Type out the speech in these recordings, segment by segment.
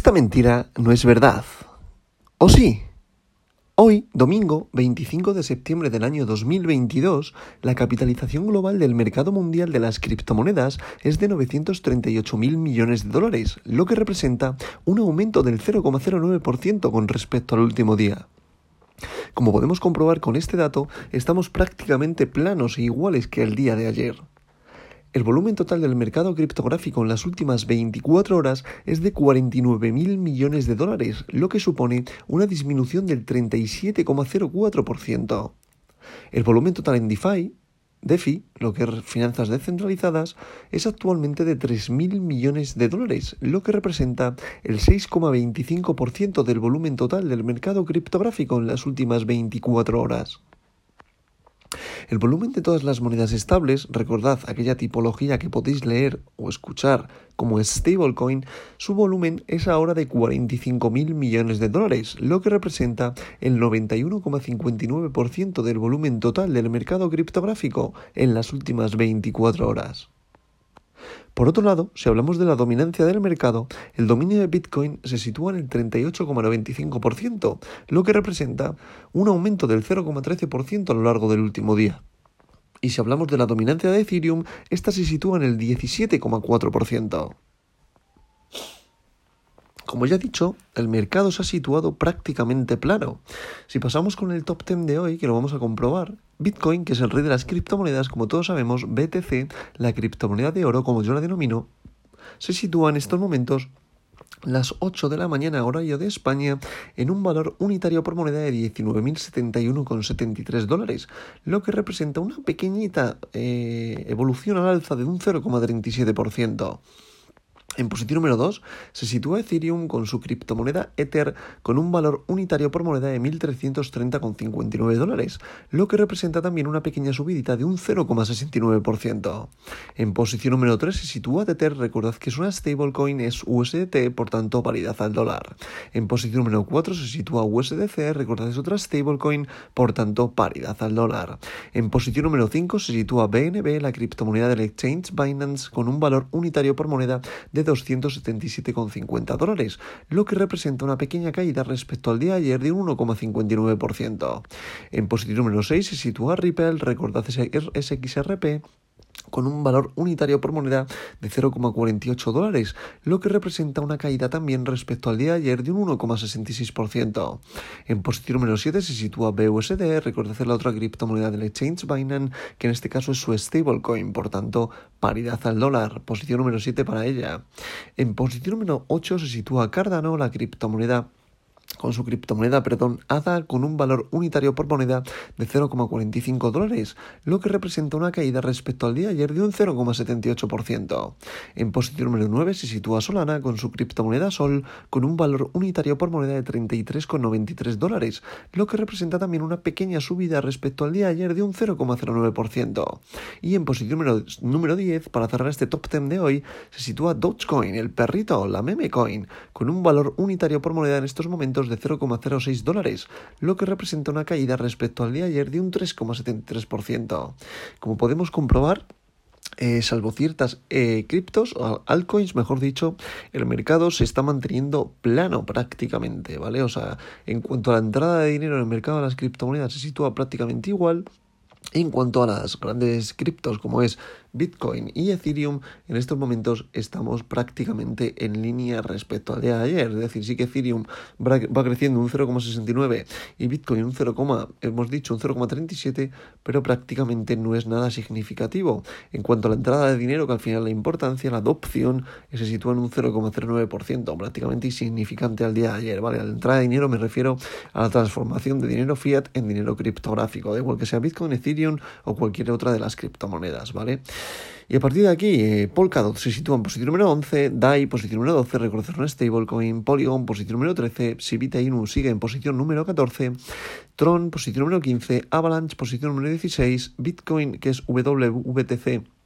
Esta mentira no es verdad. ¿O sí? Hoy, domingo 25 de septiembre del año 2022, la capitalización global del mercado mundial de las criptomonedas es de 938 mil millones de dólares, lo que representa un aumento del 0,09% con respecto al último día. Como podemos comprobar con este dato, estamos prácticamente planos e iguales que el día de ayer. El volumen total del mercado criptográfico en las últimas 24 horas es de 49.000 millones de dólares, lo que supone una disminución del 37,04%. El volumen total en DeFi, DeFi, lo que es finanzas descentralizadas, es actualmente de 3.000 millones de dólares, lo que representa el 6,25% del volumen total del mercado criptográfico en las últimas 24 horas. El volumen de todas las monedas estables, recordad aquella tipología que podéis leer o escuchar como stablecoin, su volumen es ahora de 45.000 millones de dólares, lo que representa el 91,59% del volumen total del mercado criptográfico en las últimas 24 horas. Por otro lado, si hablamos de la dominancia del mercado, el dominio de Bitcoin se sitúa en el 38,95%, lo que representa un aumento del 0,13% a lo largo del último día. Y si hablamos de la dominancia de Ethereum, esta se sitúa en el 17,4%. Como ya he dicho, el mercado se ha situado prácticamente plano. Si pasamos con el top 10 de hoy, que lo vamos a comprobar, Bitcoin, que es el rey de las criptomonedas, como todos sabemos, BTC, la criptomoneda de oro, como yo la denomino, se sitúa en estos momentos las 8 de la mañana horario de España en un valor unitario por moneda de 19.071,73 dólares, lo que representa una pequeñita eh, evolución al alza de un 0,37%. En posición número 2 se sitúa Ethereum con su criptomoneda Ether con un valor unitario por moneda de 1.330,59 dólares, lo que representa también una pequeña subidita de un 0,69%. En posición número 3 se sitúa Tether, recordad que es una stablecoin, es USDT, por tanto paridad al dólar. En posición número 4 se sitúa USDC, recordad es otra stablecoin, por tanto paridad al dólar. En posición número 5 se sitúa BNB, la criptomoneda del exchange Binance, con un valor unitario por moneda de 277,50 dólares, lo que representa una pequeña caída respecto al día de ayer de un 1,59%. En posición número 6 se sitúa Ripple, recordad SXRP, con un valor unitario por moneda de 0,48 dólares, lo que representa una caída también respecto al día de ayer de un 1,66%. En posición número 7 se sitúa BUSD, recordad la otra criptomoneda del exchange Binance, que en este caso es su stablecoin, por tanto, paridad al dólar, posición número 7 para ella. En posición número 8 se sitúa Cardano, la criptomoneda con su criptomoneda, perdón, ADA con un valor unitario por moneda de 0,45 dólares, lo que representa una caída respecto al día de ayer de un 0,78%. En posición número 9 se sitúa Solana con su criptomoneda Sol con un valor unitario por moneda de 33,93 dólares, lo que representa también una pequeña subida respecto al día de ayer de un 0,09%. Y en posición número, número 10, para cerrar este top 10 de hoy, se sitúa Dogecoin, el perrito, la meme coin, con un valor unitario por moneda en estos momentos de 0,06 dólares, lo que representa una caída respecto al día de ayer de un 3,73%. Como podemos comprobar, eh, salvo ciertas eh, criptos, altcoins, mejor dicho, el mercado se está manteniendo plano prácticamente, ¿vale? O sea, en cuanto a la entrada de dinero en el mercado de las criptomonedas se sitúa prácticamente igual. En cuanto a las grandes criptos como es Bitcoin y Ethereum, en estos momentos estamos prácticamente en línea respecto al día de ayer. Es decir, sí que Ethereum va creciendo un 0,69 y Bitcoin un 0, hemos dicho un 0,37, pero prácticamente no es nada significativo. En cuanto a la entrada de dinero, que al final la importancia, la adopción, se sitúa en un 0,09%, prácticamente insignificante al día de ayer. ¿vale? A la entrada de dinero me refiero a la transformación de dinero fiat en dinero criptográfico, da igual que sea Bitcoin, Ethereum o cualquier otra de las criptomonedas, ¿vale? Y a partir de aquí, eh, Polkadot se sitúa en posición número 11, DAI posición número 12, reconocer una stablecoin, Polygon posición número 13, Sibita Inu sigue en posición número 14, Tron posición número 15, Avalanche posición número 16, Bitcoin que es WVTC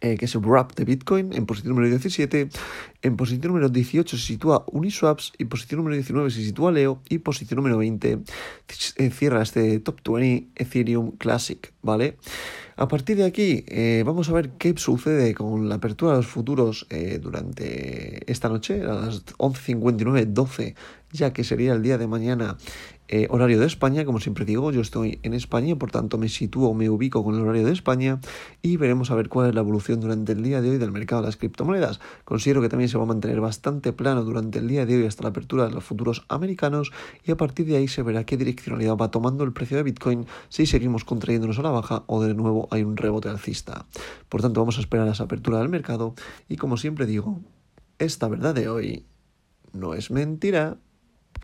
eh, que es el wrap de Bitcoin, en posición número 17. En posición número 18 se sitúa Uniswaps y posición número 19 se sitúa Leo y posición número 20 eh, cierra este top 20 Ethereum Classic, ¿vale? A partir de aquí, eh, vamos a ver qué sucede con la apertura de los futuros durante esta noche, a las 11.59, 12, ya que sería el día de mañana eh, horario de España, como siempre digo, yo estoy en España, por tanto me sitúo, me ubico con el horario de España y veremos a ver cuál es la evolución durante el día de hoy del mercado de las criptomonedas. Considero que también se va a mantener bastante plano durante el día de hoy hasta la apertura de los futuros americanos y a partir de ahí se verá qué direccionalidad va tomando el precio de Bitcoin si seguimos contrayéndonos a la baja o de nuevo hay un rebote alcista. Por tanto, vamos a esperar a esa apertura del mercado y como siempre digo, esta verdad de hoy no es mentira.